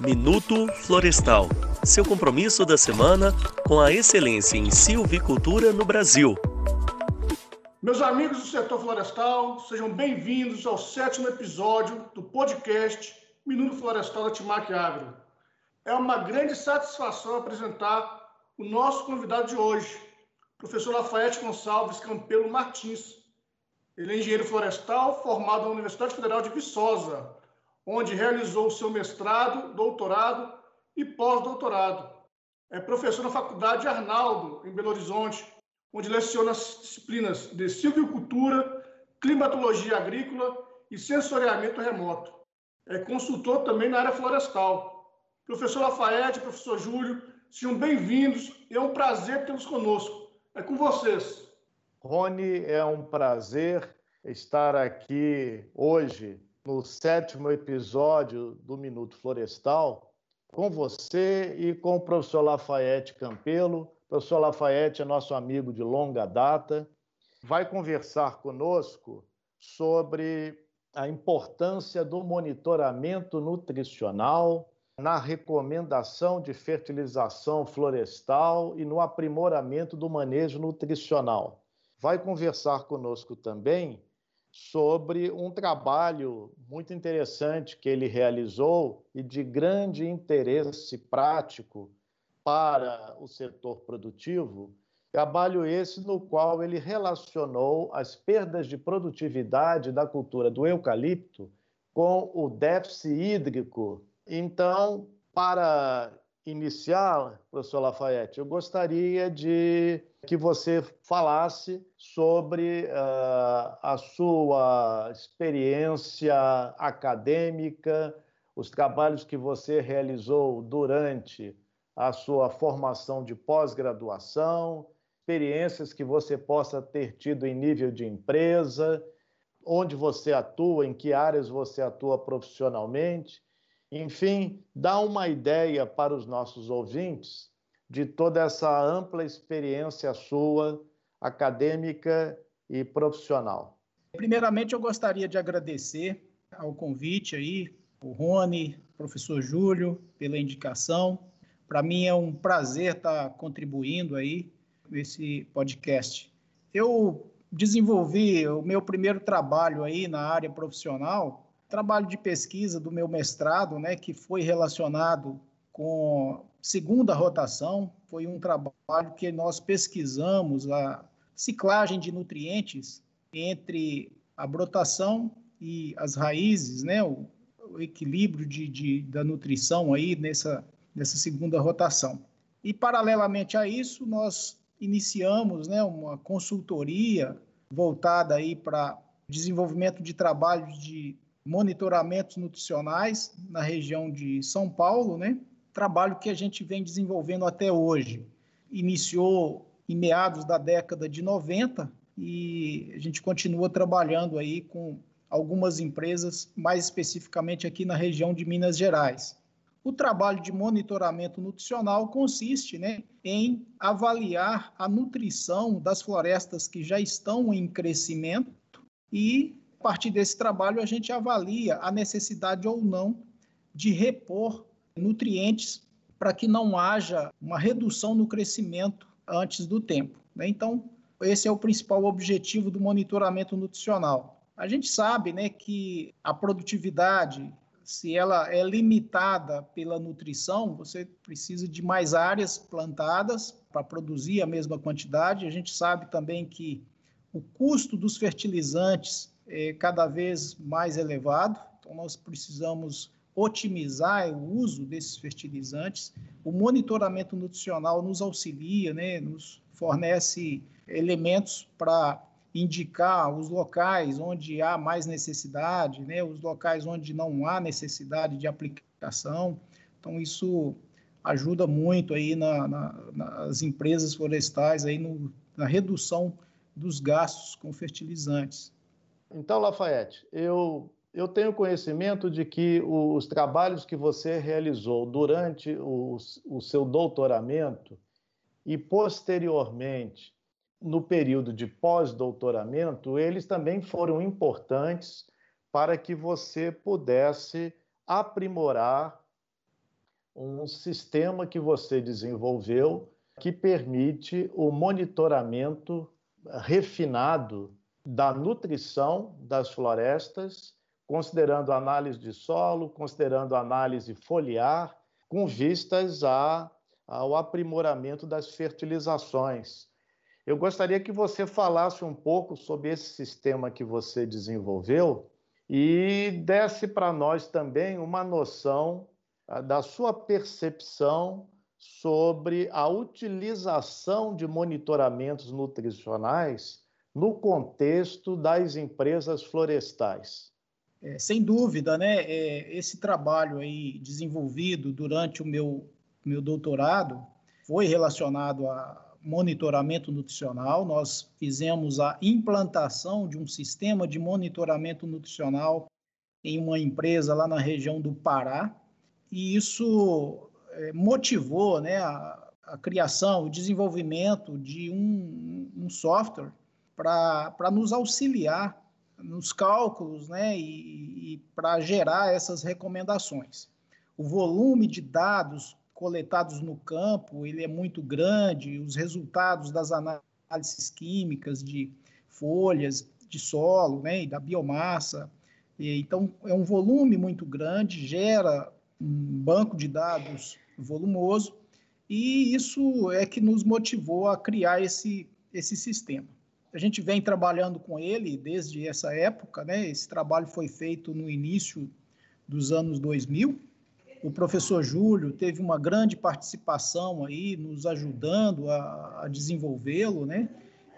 Minuto Florestal seu compromisso da semana com a excelência em silvicultura no Brasil. Meus amigos do setor florestal, sejam bem-vindos ao sétimo episódio do podcast Minuto Florestal da Timac Agro. É uma grande satisfação apresentar o nosso convidado de hoje, professor Lafayette Gonçalves Campelo Martins. Ele é engenheiro florestal formado na Universidade Federal de Viçosa, onde realizou seu mestrado, doutorado e pós-doutorado. É professor na Faculdade Arnaldo, em Belo Horizonte, onde leciona as disciplinas de silvicultura, climatologia agrícola e sensoriamento remoto. É consultor também na área florestal. Professor Lafayette, professor Júlio, sejam bem-vindos é um prazer tê-los conosco. É com vocês. Rony, é um prazer estar aqui hoje no sétimo episódio do Minuto Florestal com você e com o professor Lafayette Campelo. O professor Lafayette é nosso amigo de longa data. Vai conversar conosco sobre a importância do monitoramento nutricional na recomendação de fertilização florestal e no aprimoramento do manejo nutricional. Vai conversar conosco também sobre um trabalho muito interessante que ele realizou e de grande interesse prático para o setor produtivo. Trabalho esse no qual ele relacionou as perdas de produtividade da cultura do eucalipto com o déficit hídrico. Então, para iniciar, professor Lafayette, eu gostaria de que você falasse sobre uh, a sua experiência acadêmica, os trabalhos que você realizou durante a sua formação de pós-graduação, experiências que você possa ter tido em nível de empresa, onde você atua, em que áreas você atua profissionalmente. Enfim, dá uma ideia para os nossos ouvintes de toda essa ampla experiência sua, acadêmica e profissional. Primeiramente, eu gostaria de agradecer ao convite aí, o Rony, professor Júlio, pela indicação. Para mim é um prazer estar contribuindo aí nesse podcast. Eu desenvolvi o meu primeiro trabalho aí na área profissional, trabalho de pesquisa do meu mestrado, né, que foi relacionado com segunda rotação, foi um trabalho que nós pesquisamos a ciclagem de nutrientes entre a brotação e as raízes, né, o, o equilíbrio de, de, da nutrição aí nessa, nessa segunda rotação. E, paralelamente a isso, nós iniciamos né, uma consultoria voltada aí para desenvolvimento de trabalhos de monitoramentos nutricionais na região de São Paulo, né? Trabalho que a gente vem desenvolvendo até hoje. Iniciou em meados da década de 90 e a gente continua trabalhando aí com algumas empresas, mais especificamente aqui na região de Minas Gerais. O trabalho de monitoramento nutricional consiste né, em avaliar a nutrição das florestas que já estão em crescimento e, a partir desse trabalho, a gente avalia a necessidade ou não de repor nutrientes para que não haja uma redução no crescimento antes do tempo. Né? Então, esse é o principal objetivo do monitoramento nutricional. A gente sabe né, que a produtividade, se ela é limitada pela nutrição, você precisa de mais áreas plantadas para produzir a mesma quantidade. A gente sabe também que o custo dos fertilizantes é cada vez mais elevado, então nós precisamos otimizar o uso desses fertilizantes. O monitoramento nutricional nos auxilia, né, nos fornece elementos para indicar os locais onde há mais necessidade, né, os locais onde não há necessidade de aplicação. Então, isso ajuda muito aí na, na, nas empresas florestais aí no, na redução dos gastos com fertilizantes. Então, Lafayette, eu eu tenho conhecimento de que os trabalhos que você realizou durante o, o seu doutoramento e posteriormente no período de pós-doutoramento, eles também foram importantes para que você pudesse aprimorar um sistema que você desenvolveu que permite o monitoramento refinado da nutrição das florestas, considerando análise de solo, considerando análise foliar, com vistas a, ao aprimoramento das fertilizações. Eu gostaria que você falasse um pouco sobre esse sistema que você desenvolveu e desse para nós também uma noção da sua percepção sobre a utilização de monitoramentos nutricionais no contexto das empresas florestais. É, sem dúvida, né? É, esse trabalho aí desenvolvido durante o meu, meu doutorado foi relacionado a monitoramento nutricional. Nós fizemos a implantação de um sistema de monitoramento nutricional em uma empresa lá na região do Pará, e isso é, motivou né, a, a, criação, o desenvolvimento de um, um software para nos auxiliar nos cálculos né, e, e para gerar essas recomendações. O volume de dados coletados no campo ele é muito grande, os resultados das análises químicas de folhas, de solo, né, e da biomassa. E, então, é um volume muito grande, gera um banco de dados volumoso, e isso é que nos motivou a criar esse, esse sistema. A gente vem trabalhando com ele desde essa época, né? Esse trabalho foi feito no início dos anos 2000. O professor Júlio teve uma grande participação aí, nos ajudando a, a desenvolvê-lo, né?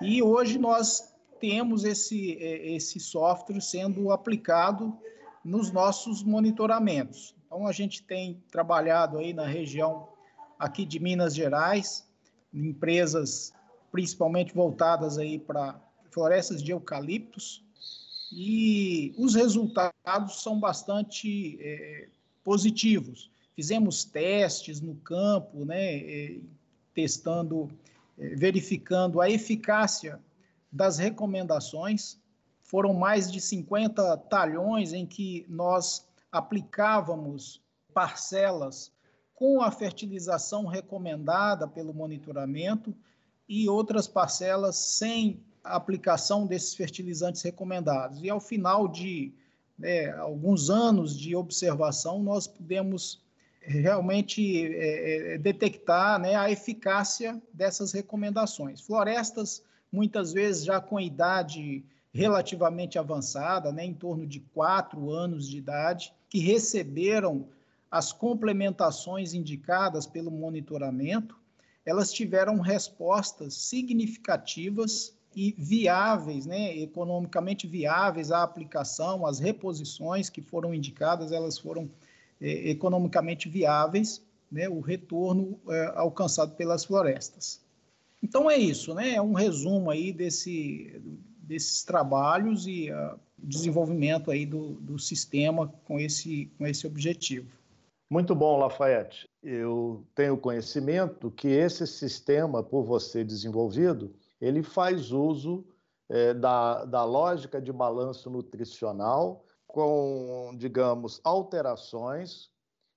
E hoje nós temos esse, é, esse software sendo aplicado nos nossos monitoramentos. Então, a gente tem trabalhado aí na região aqui de Minas Gerais, empresas principalmente voltadas aí para florestas de eucaliptos, e os resultados são bastante é, positivos. Fizemos testes no campo, né, é, testando, é, verificando a eficácia das recomendações. Foram mais de 50 talhões em que nós aplicávamos parcelas com a fertilização recomendada pelo monitoramento e outras parcelas sem aplicação desses fertilizantes recomendados. E ao final de né, alguns anos de observação, nós pudemos realmente é, é detectar né, a eficácia dessas recomendações. Florestas, muitas vezes já com idade relativamente avançada, né, em torno de quatro anos de idade, que receberam as complementações indicadas pelo monitoramento, elas tiveram respostas significativas e viáveis, né, economicamente viáveis à aplicação, as reposições que foram indicadas, elas foram é, economicamente viáveis, né, o retorno é, alcançado pelas florestas. Então é isso, né, é um resumo aí desse, desses trabalhos e uh, desenvolvimento aí do, do sistema com esse, com esse objetivo. Muito bom, Lafayette. Eu tenho conhecimento que esse sistema, por você desenvolvido, ele faz uso é, da, da lógica de balanço nutricional com, digamos, alterações,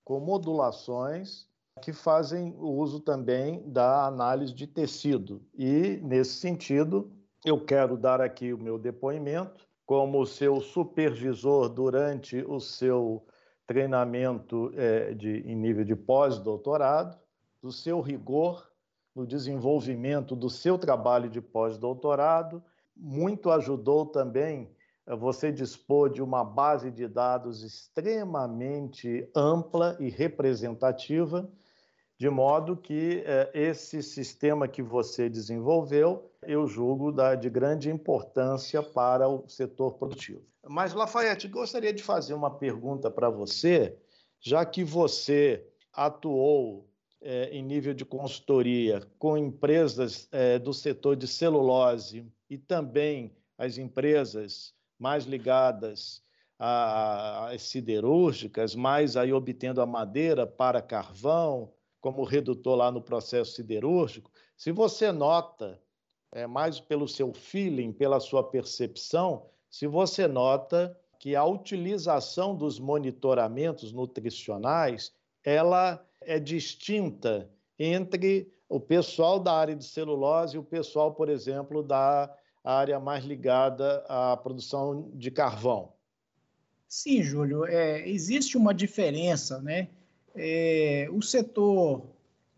com modulações que fazem uso também da análise de tecido. E, nesse sentido, eu quero dar aqui o meu depoimento como seu supervisor durante o seu treinamento é, de, em nível de pós-doutorado, do seu rigor no desenvolvimento do seu trabalho de pós-doutorado. Muito ajudou também é, você dispor de uma base de dados extremamente ampla e representativa, de modo que é, esse sistema que você desenvolveu eu julgo da, de grande importância para o setor produtivo. Mas, Lafayette, gostaria de fazer uma pergunta para você, já que você atuou é, em nível de consultoria com empresas é, do setor de celulose e também as empresas mais ligadas às siderúrgicas, mais aí obtendo a madeira para carvão, como redutor lá no processo siderúrgico, se você nota é, mais pelo seu feeling, pela sua percepção, se você nota que a utilização dos monitoramentos nutricionais ela é distinta entre o pessoal da área de celulose e o pessoal, por exemplo, da área mais ligada à produção de carvão? Sim, Júlio, é, existe uma diferença, né? É, o setor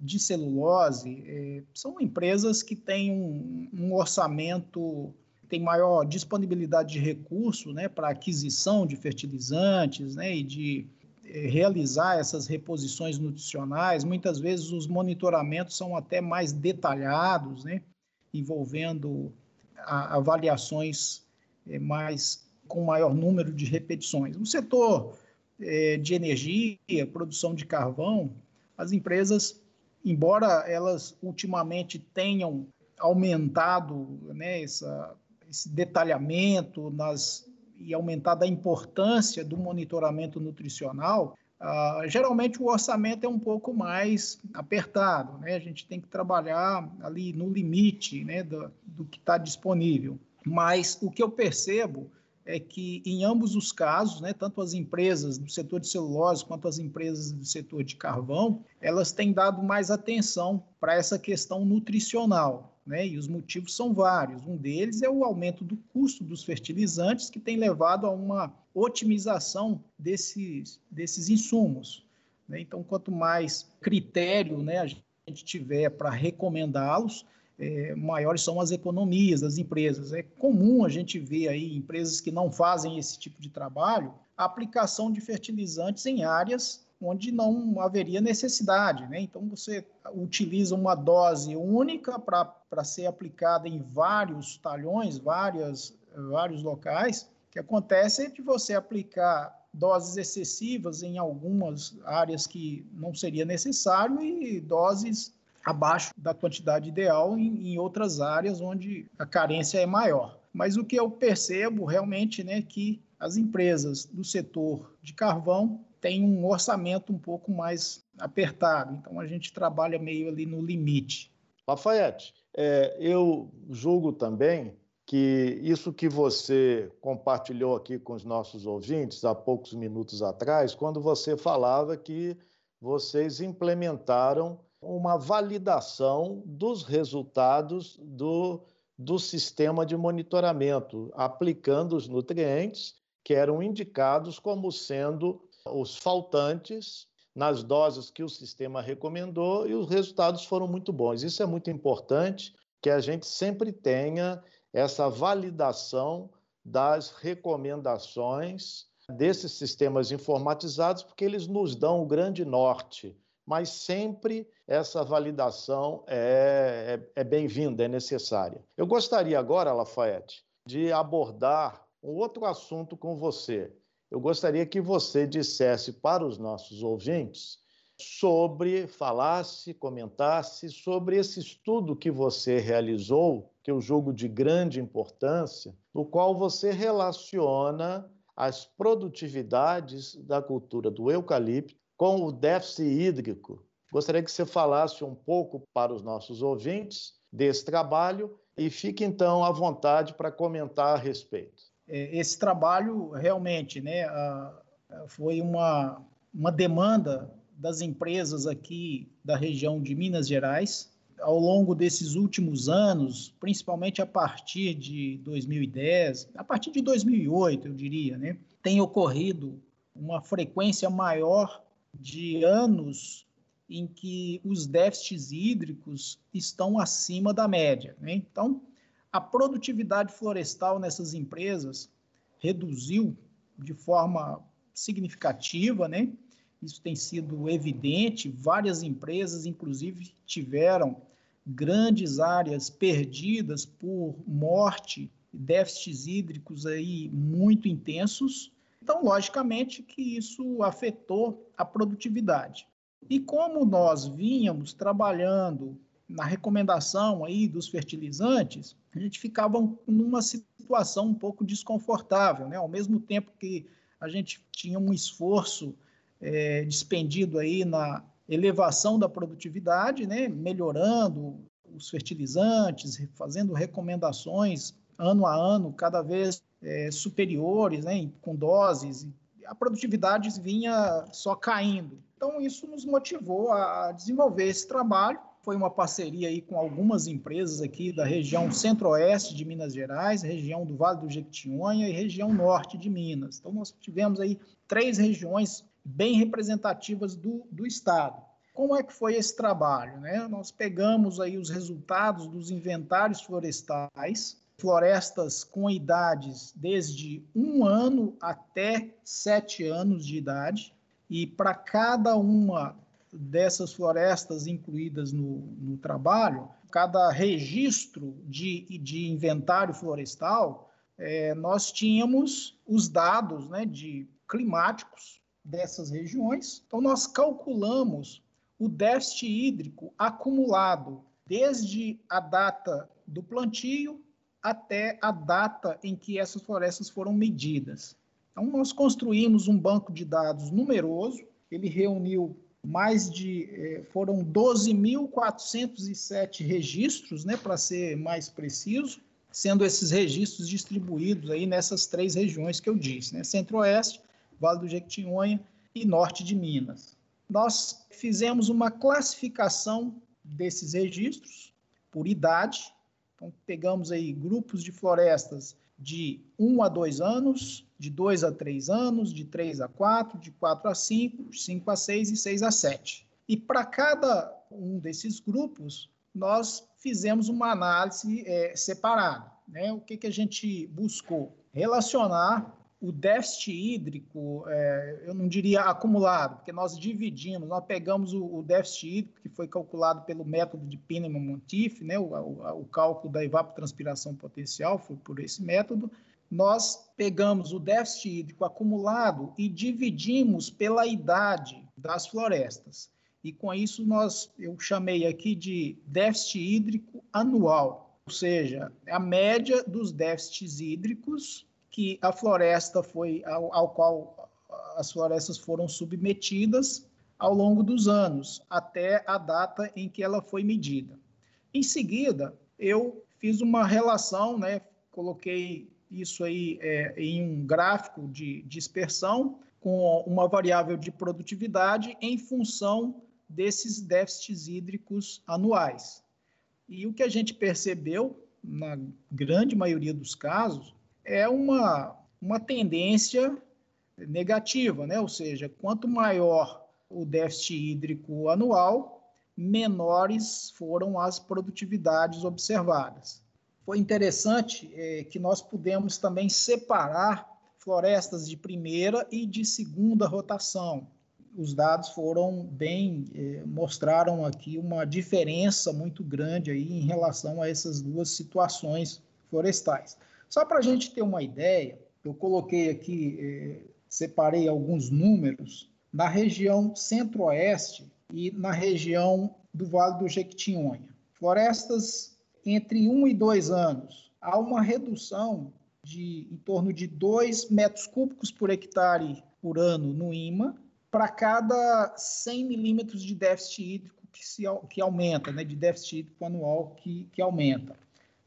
de celulose é, são empresas que têm um, um, orçamento, tem maior disponibilidade de recurso né, para aquisição de fertilizantes né, e de é, realizar essas reposições nutricionais. Muitas vezes os monitoramentos são até mais detalhados, né, envolvendo a, avaliações é, mais com maior número de repetições. O setor de energia, produção de carvão, as empresas, embora elas ultimamente tenham aumentado né, essa, esse detalhamento nas, e aumentado a importância do monitoramento nutricional, Uh, geralmente o orçamento é um pouco mais apertado, né? A gente tem que trabalhar ali no limite né, do, do que está disponível. Mas o que eu percebo é que em ambos os casos, né, tanto as empresas do setor de celulose quanto as empresas do setor de carvão, elas têm dado mais atenção para essa questão nutricional. Né, e os motivos são vários. Um deles é o aumento do custo dos fertilizantes, que tem levado a uma otimização desses, desses insumos. Né? Então, quanto mais critério né, a gente tiver para recomendá-los, é, maiores são as economias das empresas. É comum a gente ver aí empresas que não fazem esse tipo de trabalho, aplicação de fertilizantes em áreas onde não haveria necessidade. Né? Então, você utiliza uma dose única para ser aplicada em vários talhões, várias, vários locais. O que acontece é de você aplicar doses excessivas em algumas áreas que não seria necessário e doses abaixo da quantidade ideal em, em outras áreas onde a carência é maior. Mas o que eu percebo realmente né, que as empresas do setor de carvão têm um orçamento um pouco mais apertado, então a gente trabalha meio ali no limite. Lafayette, é, eu julgo também que isso que você compartilhou aqui com os nossos ouvintes há poucos minutos atrás, quando você falava que vocês implementaram uma validação dos resultados do, do sistema de monitoramento, aplicando os nutrientes que eram indicados como sendo os faltantes nas doses que o sistema recomendou e os resultados foram muito bons. Isso é muito importante que a gente sempre tenha essa validação das recomendações desses sistemas informatizados, porque eles nos dão o grande norte mas sempre essa validação é, é, é bem-vinda, é necessária. Eu gostaria agora, Lafayette, de abordar um outro assunto com você. Eu gostaria que você dissesse para os nossos ouvintes sobre, falasse, comentasse sobre esse estudo que você realizou, que eu julgo de grande importância, no qual você relaciona as produtividades da cultura do eucalipto com o déficit hídrico. Gostaria que você falasse um pouco para os nossos ouvintes desse trabalho e fique então à vontade para comentar a respeito. É, esse trabalho realmente né, foi uma, uma demanda das empresas aqui da região de Minas Gerais. Ao longo desses últimos anos, principalmente a partir de 2010, a partir de 2008, eu diria, né, tem ocorrido uma frequência maior de anos em que os déficits hídricos estão acima da média. Né? Então, a produtividade florestal nessas empresas reduziu de forma significativa, né? Isso tem sido evidente. Várias empresas, inclusive, tiveram grandes áreas perdidas por morte, déficits hídricos aí muito intensos, então, logicamente que isso afetou a produtividade. E como nós vínhamos trabalhando na recomendação aí dos fertilizantes, a gente ficava numa situação um pouco desconfortável, né? Ao mesmo tempo que a gente tinha um esforço é, despendido aí na elevação da produtividade, né? Melhorando os fertilizantes, fazendo recomendações ano a ano cada vez é, superiores, né, com doses a produtividade vinha só caindo. Então, isso nos motivou a desenvolver esse trabalho. Foi uma parceria aí com algumas empresas aqui da região centro-oeste de Minas Gerais, região do Vale do Jequitinhonha e região norte de Minas. Então, nós tivemos aí três regiões bem representativas do, do estado. Como é que foi esse trabalho? Né? Nós pegamos aí os resultados dos inventários florestais, florestas com idades desde um ano até sete anos de idade, e para cada uma dessas florestas incluídas no, no trabalho, cada registro de, de inventário florestal, é, nós tínhamos os dados né, de climáticos dessas regiões. Então, nós calculamos o déficit hídrico acumulado desde a data do plantio até a data em que essas florestas foram medidas. Então, nós construímos um banco de dados numeroso, ele reuniu mais de. Eh, foram 12.407 registros, né, para ser mais preciso, sendo esses registros distribuídos aí nessas três regiões que eu disse, né, Centro-Oeste, Vale do Jequitinhonha e Norte de Minas nós fizemos uma classificação desses registros por idade. Então, pegamos aí grupos de florestas de 1 a 2 anos, de 2 a 3 anos, de 3 a 4, de 4 a 5, de 5 a 6 e 6 a 7. E para cada um desses grupos, nós fizemos uma análise é, separada. Né? O que, que a gente buscou? Relacionar o déficit hídrico, é, eu não diria acumulado, porque nós dividimos, nós pegamos o, o déficit hídrico que foi calculado pelo método de Pineman-Montiff, né, o, o, o, cálculo da evapotranspiração potencial foi por esse método, nós pegamos o déficit hídrico acumulado e dividimos pela idade das florestas. E com isso nós eu chamei aqui de déficit hídrico anual, ou seja, a média dos déficits hídricos que a floresta foi ao, ao qual as florestas foram submetidas ao longo dos anos, até a data em que ela foi medida. Em seguida, eu fiz uma relação, né, coloquei isso aí é, em um gráfico de dispersão com uma variável de produtividade em função desses déficits hídricos anuais. E o que a gente percebeu, na grande maioria dos casos, é uma, uma tendência negativa, né? ou seja, quanto maior o déficit hídrico anual, menores foram as produtividades observadas. Foi interessante é, que nós pudemos também separar florestas de primeira e de segunda rotação. Os dados foram bem, é, mostraram aqui uma diferença muito grande aí em relação a essas duas situações florestais. Só para a gente ter uma ideia, eu coloquei aqui, eh, separei alguns números na região centro-oeste e na região do Vale do Jequitinhonha. Florestas entre 1 e 2 anos, há uma redução de em torno de 2 metros cúbicos por hectare por ano no IMA, para cada 100 milímetros de déficit hídrico que, se, que aumenta, né, de déficit hídrico anual que, que aumenta.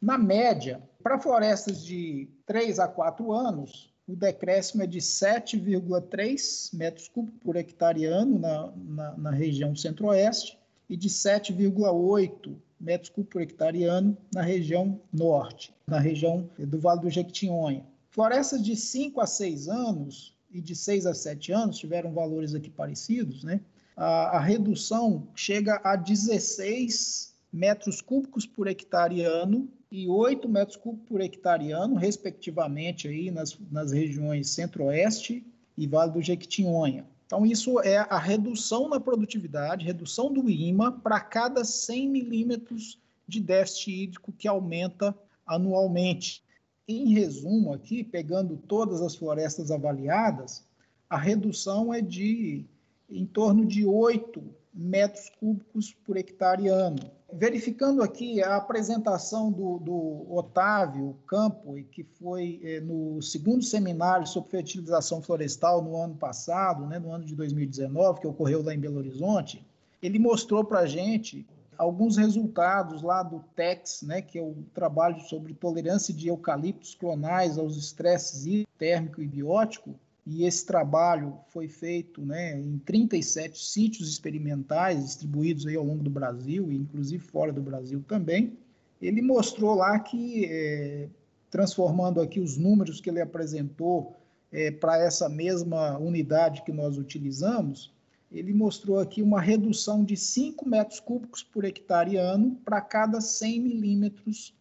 Na média, para florestas de 3 a 4 anos, o decréscimo é de 7,3 metros cúbicos por hectare ano na, na, na região centro-oeste e de 7,8 metros cúbicos por hectare ano na região norte, na região do Vale do Jequitinhonha. Florestas de 5 a 6 anos e de 6 a 7 anos tiveram valores aqui parecidos, né? A, a redução chega a 16 metros cúbicos por hectare ano e 8 metros cúbicos por hectare ano, respectivamente, aí nas, nas regiões centro-oeste e Vale do Jequitinhonha. Então, isso é a redução na produtividade, redução do IMA para cada 100 milímetros de déficit hídrico que aumenta anualmente. Em resumo, aqui, pegando todas as florestas avaliadas, a redução é de em torno de 8 metros cúbicos por hectare ano. Verificando aqui a apresentação do, do Otávio Campo, que foi eh, no segundo seminário sobre fertilização florestal no ano passado, né, no ano de 2019, que ocorreu lá em Belo Horizonte, ele mostrou para a gente alguns resultados lá do TEX, né, que é o trabalho sobre tolerância de eucaliptos clonais aos estresses térmico e biótico, e esse trabalho foi feito né, em 37 sítios experimentais distribuídos aí ao longo do Brasil, inclusive fora do Brasil também. Ele mostrou lá que, é, transformando aqui os números que ele apresentou é, para essa mesma unidade que nós utilizamos, ele mostrou aqui uma redução de 5 metros cúbicos por hectare ano para cada 100 milímetros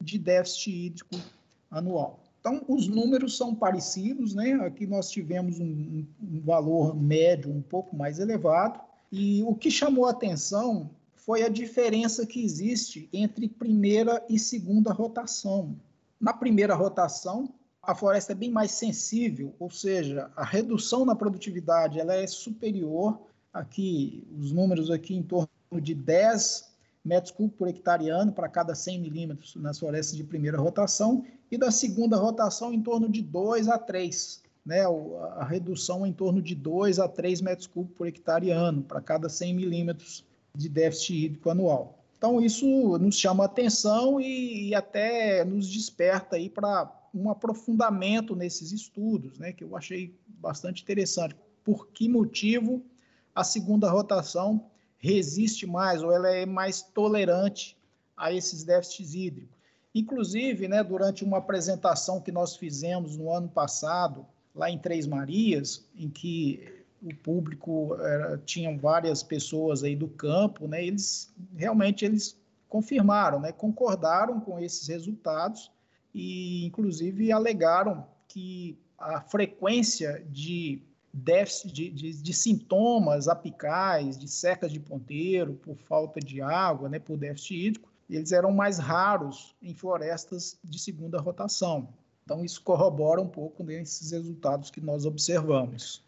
de déficit hídrico anual. Então, os números são parecidos, né? Aqui nós tivemos um, um valor médio um pouco mais elevado, e o que chamou a atenção foi a diferença que existe entre primeira e segunda rotação. Na primeira rotação, a floresta é bem mais sensível, ou seja, a redução na produtividade ela é superior, aqui, os números aqui em torno de 10 metros cúbicos por hectare ano para cada 100 milímetros nas florestas de primeira rotação e da segunda rotação em torno de 2 a 3, né, a redução em torno de 2 a 3 metros cúbicos por hectare ano para cada 100 milímetros de déficit hídrico anual. Então isso nos chama atenção e, e até nos desperta aí para um aprofundamento nesses estudos, né, que eu achei bastante interessante. Por que motivo a segunda rotação resiste mais ou ela é mais tolerante a esses déficits hídricos. Inclusive, né, durante uma apresentação que nós fizemos no ano passado, lá em Três Marias, em que o público era, tinham várias pessoas aí do campo, né, eles realmente eles confirmaram, né, concordaram com esses resultados e, inclusive, alegaram que a frequência de déficit de, de, de, sintomas apicais, de secas de ponteiro, por falta de água, né, por déficit hídrico, eles eram mais raros em florestas de segunda rotação. Então, isso corrobora um pouco desses resultados que nós observamos.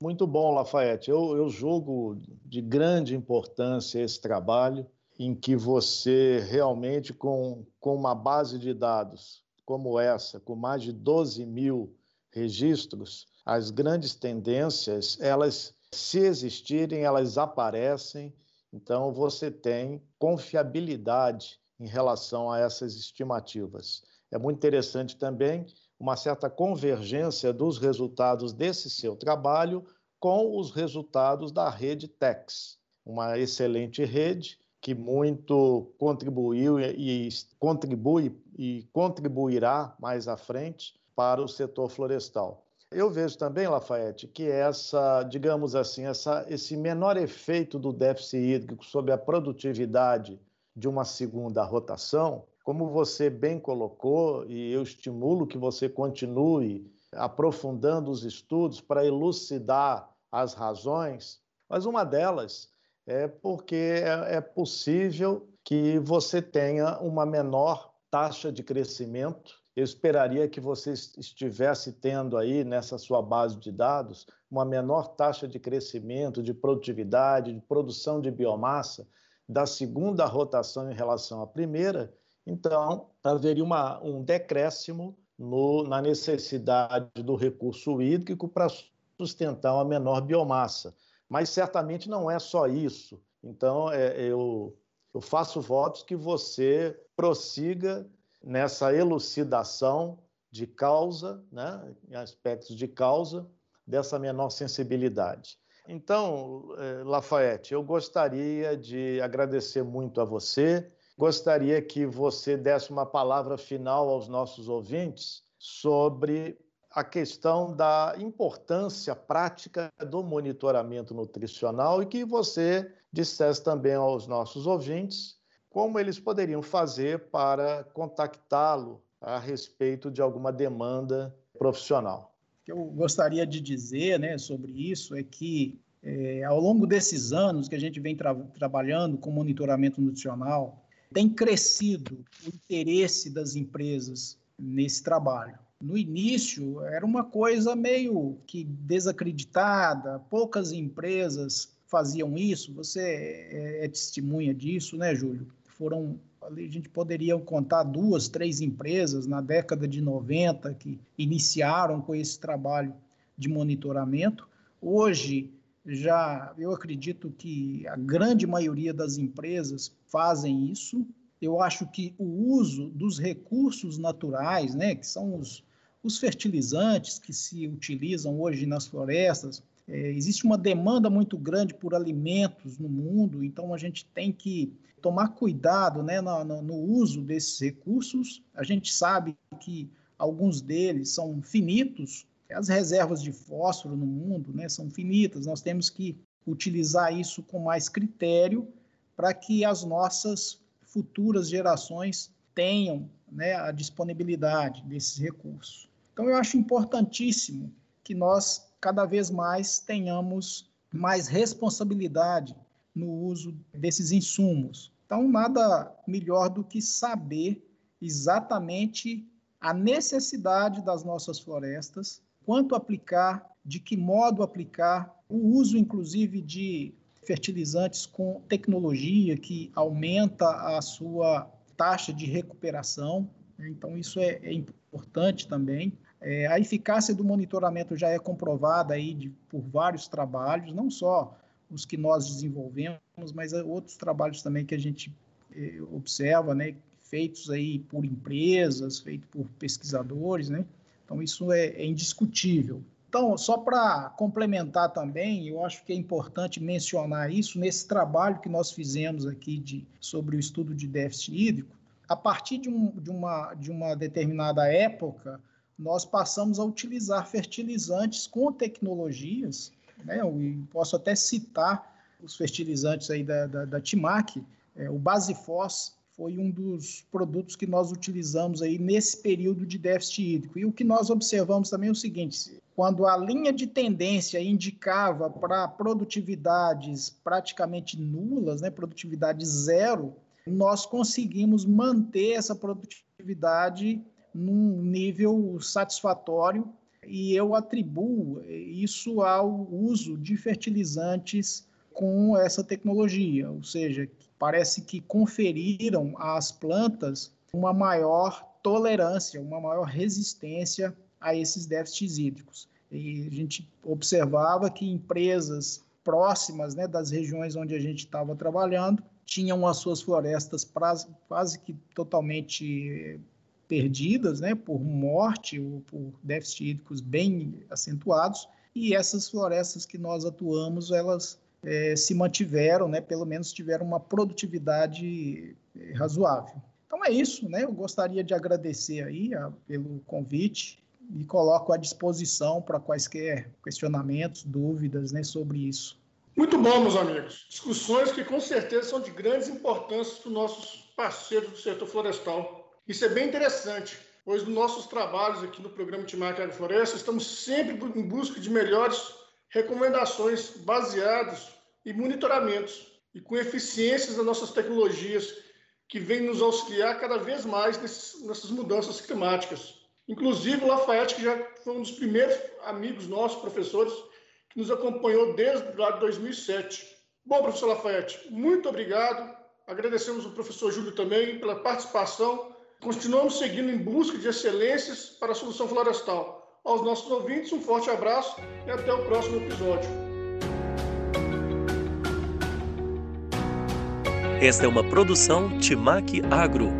Muito bom, Lafayette. Eu, eu julgo de grande importância esse trabalho, em que você realmente, com, com uma base de dados como essa, com mais de 12 mil registros, as grandes tendências, elas, se existirem, elas aparecem. Então, você tem confiabilidade em relação a essas estimativas. É muito interessante também uma certa convergência dos resultados desse seu trabalho com os resultados da rede TEX, uma excelente rede que muito contribuiu e contribui e contribuirá mais à frente para o setor florestal. Eu vejo também, Lafayette, que essa, digamos assim, essa, esse menor efeito do déficit hídrico sobre a produtividade de uma segunda rotação, como você bem colocou, e eu estimulo que você continue aprofundando os estudos para elucidar as razões, mas uma delas é porque é, é possível que você tenha uma menor taxa de crescimento eu esperaria que você estivesse tendo aí nessa sua base de dados uma menor taxa de crescimento, de produtividade, de produção de biomassa da segunda rotação em relação à primeira, então haveria uma, um decréscimo no, na necessidade do recurso hídrico para sustentar uma menor biomassa. Mas certamente não é só isso. Então, é, eu, eu faço votos que você prossiga nessa elucidação de causa, né, aspectos de causa, dessa menor sensibilidade. Então, eh, Lafayette, eu gostaria de agradecer muito a você, gostaria que você desse uma palavra final aos nossos ouvintes sobre a questão da importância prática do monitoramento nutricional e que você dissesse também aos nossos ouvintes como eles poderiam fazer para contactá-lo a respeito de alguma demanda profissional. O que eu gostaria de dizer né, sobre isso é que, é, ao longo desses anos que a gente vem tra trabalhando com monitoramento nutricional, tem crescido o interesse das empresas nesse trabalho. No início, era uma coisa meio que desacreditada, poucas empresas faziam isso, você é, é testemunha disso, né, Júlio? Foram ali a gente poderia contar duas, três empresas na década de 90 que iniciaram com esse trabalho de monitoramento. Hoje já eu acredito que a grande maioria das empresas fazem isso. Eu acho que o uso dos recursos naturais, né, que são os, os fertilizantes que se utilizam hoje nas florestas, é, existe uma demanda muito grande por alimentos no mundo, então a gente tem que tomar cuidado né, no, no, uso desses recursos. A gente sabe que alguns deles são finitos, as reservas de fósforo no mundo né, são finitas, nós temos que utilizar isso com mais critério para que as nossas futuras gerações tenham né, a disponibilidade desses recursos. Então, eu acho importantíssimo que nós cada vez mais tenhamos mais responsabilidade no uso desses insumos. Então, nada melhor do que saber exatamente a necessidade das nossas florestas, quanto aplicar, de que modo aplicar, o uso, inclusive, de fertilizantes com tecnologia que aumenta a sua taxa de recuperação. Então, isso é, é importante também. É, a eficácia do monitoramento já é comprovada aí de, por vários trabalhos, não só os que nós desenvolvemos, mas outros trabalhos também que a gente é, observa, né, feitos aí por empresas, feitos por pesquisadores, né? Então isso é, é indiscutível. Então, só para complementar também, eu acho que é importante mencionar isso nesse trabalho que nós fizemos aqui de, sobre o estudo de déficit hídrico. A partir de, um, de, uma, de uma determinada época, nós passamos a utilizar fertilizantes com tecnologias, né? Eu posso até citar os fertilizantes aí da, da, da Timac, é, o Basifós foi um dos produtos que nós utilizamos aí nesse período de déficit hídrico. E o que nós observamos também é o seguinte, quando a linha de tendência indicava para produtividades praticamente nulas, né, produtividade zero, nós conseguimos manter essa produtividade num nível satisfatório e eu atribuo isso ao uso de fertilizantes com essa tecnologia, ou seja, parece que conferiram às plantas uma maior tolerância, uma maior resistência a esses déficits hídricos. E a gente observava que empresas próximas né, das regiões onde a gente estava trabalhando tinham as suas florestas quase que totalmente perdidas, né, por morte ou por déficits hídricos bem acentuados, e essas florestas que nós atuamos, elas é, se mantiveram, né, pelo menos tiveram uma produtividade é, razoável. Então é isso, né? Eu gostaria de agradecer aí a, pelo convite e coloco à disposição para quaisquer questionamentos, dúvidas, né, sobre isso. Muito bom, meus amigos. Discussões que com certeza são de grandes importância para os nossos parceiros do setor florestal. Isso é bem interessante, pois nos nossos trabalhos aqui no programa Timac Agrofloresta, estamos sempre em busca de melhores recomendações baseadas em monitoramentos e com eficiências das nossas tecnologias que vêm nos auxiliar cada vez mais nesses, nessas mudanças climáticas. Inclusive, o Lafayette, que já foi um dos primeiros amigos nossos, professores, que nos acompanhou desde lá de 2007. Bom, professor Lafayette, muito obrigado. Agradecemos o professor Júlio também pela participação Continuamos seguindo em busca de excelências para a solução florestal. Aos nossos ouvintes, um forte abraço e até o próximo episódio. Esta é uma produção Timac Agro